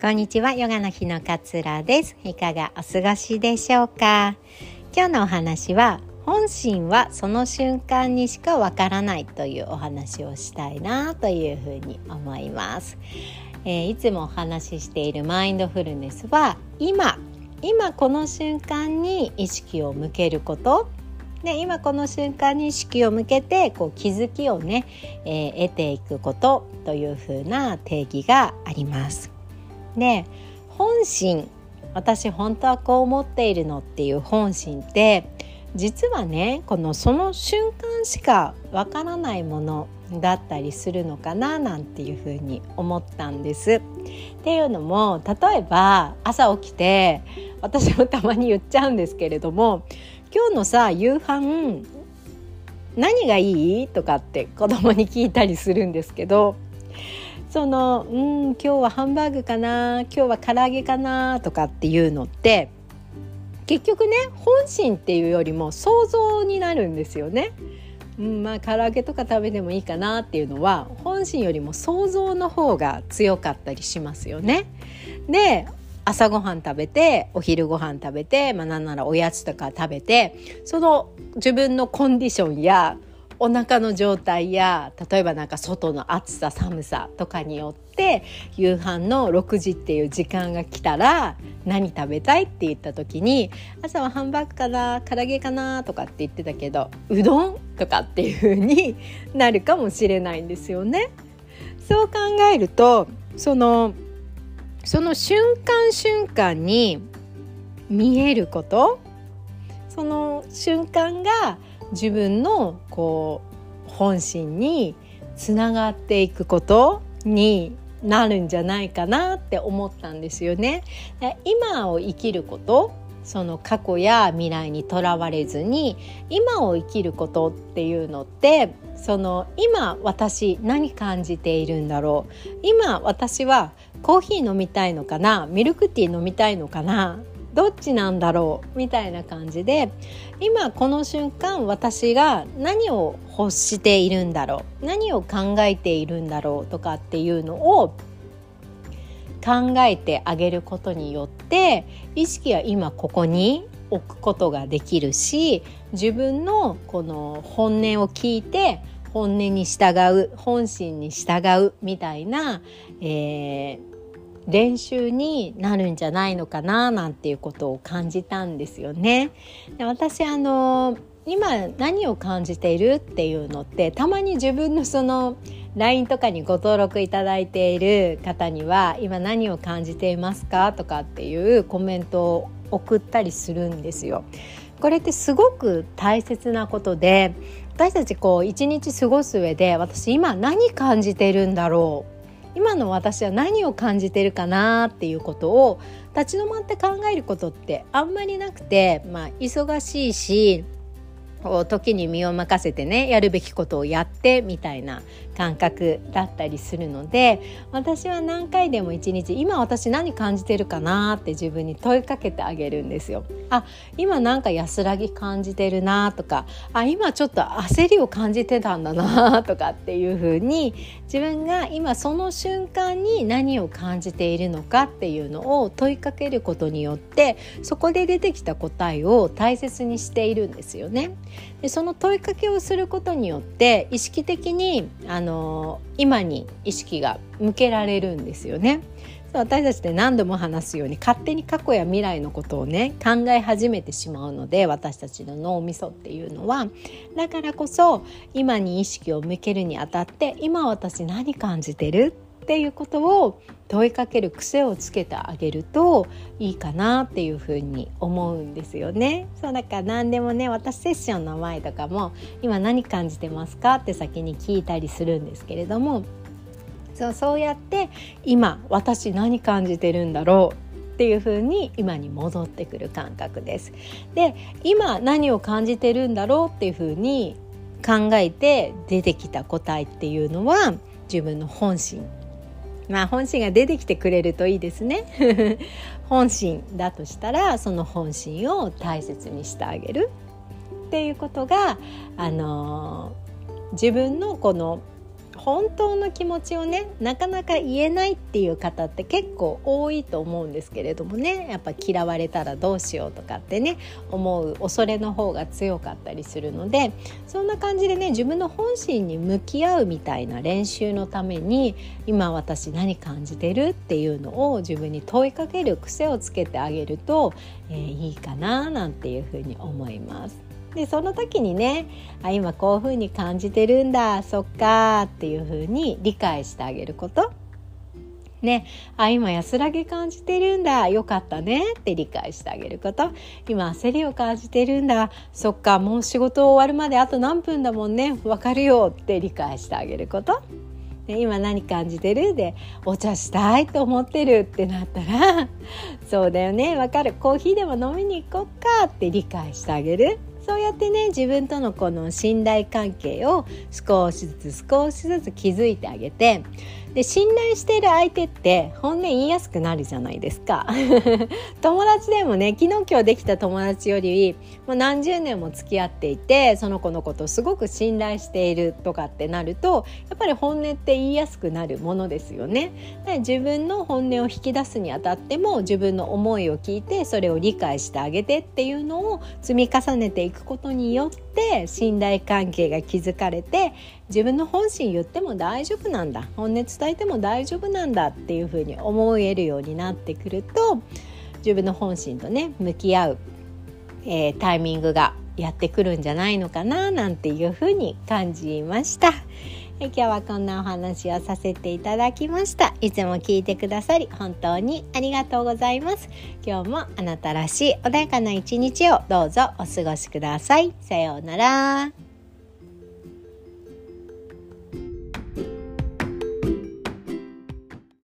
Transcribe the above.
こんにちは。ヨガの日のかつらです。いかがお過ごしでしょうか？今日のお話は本心はその瞬間にしかわからないというお話をしたいなというふうに思います、えー、いつもお話ししているマインドフルネスは今今この瞬間に意識を向けること。で今この瞬間に意識を向けてこう気づきをね、えー、得ていくことというふうな定義があります。で本心私本当はこう思っているのっていう本心って実はねこのその瞬間しかわからないものだったりするのかななんていうふうに思ったんです。っていうのも例えば朝起きて私もたまに言っちゃうんですけれども今日のさ夕飯何がいい？とかって子供に聞いたりするんですけどそのうん今日はハンバーグかな今日は唐揚げかなとかっていうのって結局ね本心っていうよりも想像になるんですよね。うん、まあ唐揚げとか食べてもいいかなっていうのは本心よりも想像の方が強かったりしますよね。で朝ごはん食べてお昼ご飯食べて、まあ、なんならおやつとか食べてその自分のコンディションやお腹の状態や例えばなんか外の暑さ寒さとかによって夕飯の6時っていう時間が来たら何食べたいって言った時に朝はハンバーグかな唐揚げかなとかって言ってたけどうどんとかっていう風に なるかもしれないんですよね。そう考えるとそのその瞬間瞬間に見えることその瞬間が自分のこう本心につながっていくことになるんじゃないかなって思ったんですよね。今を生きることその過去や未来にとらわれずに今を生きることっていうのってその今私何感じているんだろう今私はコーヒー飲みたいのかなミルクティー飲みたいのかなどっちなんだろうみたいな感じで今この瞬間私が何を欲しているんだろう何を考えているんだろうとかっていうのを考えてあげることによって意識は今ここに置くことができるし自分のこの本音を聞いて本音に従う本心に従うみたいな、えー、練習になるんじゃないのかななんていうことを感じたんですよね。で私あの今何を感じているっていうのってたまに自分のその LINE とかにご登録いただいている方には今何を感じていますか？とかっていうコメントを送ったりするんですよ。これってすごく大切なことで私たちこう一日過ごす上で私今何感じてるんだろう今の私は何を感じてるかなっていうことを立ち止まって考えることってあんまりなくて、まあ、忙しいし時に身を任せてねやるべきことをやってみたいな感覚だったりするので私は何回でも一日今私何感じてるかなって自分に問いかけてあげるんですよ。あ今なんか安らぎ感じてるなとかあ今ちょっと焦りを感じてたんだなとかっていうふうに自分が今その瞬間に何を感じているのかっていうのを問いかけることによってそこで出てきた答えを大切にしているんですよね。でその問いかけをすることによって意識的にあの今に意識が向けられるんですよね。私たちで何度も話すように勝手に過去や未来のことをね考え始めてしまうので私たちの脳みそっていうのはだからこそ今に意識を向けるにあたって今私何感じてる？っていうことを問いかける癖をつけてあげるといいかなっていうふうに思うんですよね。そうだから何でもね私セッションの前とかも今何感じてますかって先に聞いたりするんですけれどもそうそうやって今私何感じてるんだろうっていう風に今に戻ってくる感覚です。で今何を感じてるんだろうっていう風に考えて出てきた答えっていうのは自分の本心まあ本心が出てきてくれるといいですね。本心だとしたらその本心を大切にしてあげるっていうことがあの自分のこの本当の気持ちをねなかなか言えないっていう方って結構多いと思うんですけれどもねやっぱ嫌われたらどうしようとかってね思う恐れの方が強かったりするのでそんな感じでね自分の本心に向き合うみたいな練習のために今私何感じてるっていうのを自分に問いかける癖をつけてあげると、えー、いいかななんていうふうに思います。でその時にねあ今こういうふうに感じてるんだそっかっていうふうに理解してあげること。ね、あ今安らぎ感じてるんだよかったねって理解してあげること今焦りを感じてるんだそっかもう仕事終わるまであと何分だもんねわかるよって理解してあげること。今何感じてる？でお茶したいと思ってるってなったら そうだよねわかるコーヒーでも飲みに行こっかって理解してあげる。そうやってね自分とのこの信頼関係を少しずつ少しずつ築いてあげてで信頼している相手って本音言いやすくなるじゃないですか 友達でもね昨日今日できた友達よりもう何十年も付き合っていてその子のことをすごく信頼しているとかってなるとやっぱり本音って言いやすくなるものですよね。自分の本音を引き出すにあたっても自分の思いを聞いてそれを理解してあげてっていうのを積み重ねていくことによって信頼関係が築かれて自分の本心言っても大丈夫なんだ本音伝えても大丈夫なんだっていうふうに思えるようになってくると自分の本心とね向き合う、えー、タイミングがやってくるんじゃないのかななんていうふうに感じました。今日はこんなお話をさせていただきました。いつも聞いてくださり本当にありがとうございます。今日もあなたらしい穏やかな一日をどうぞお過ごしください。さようなら。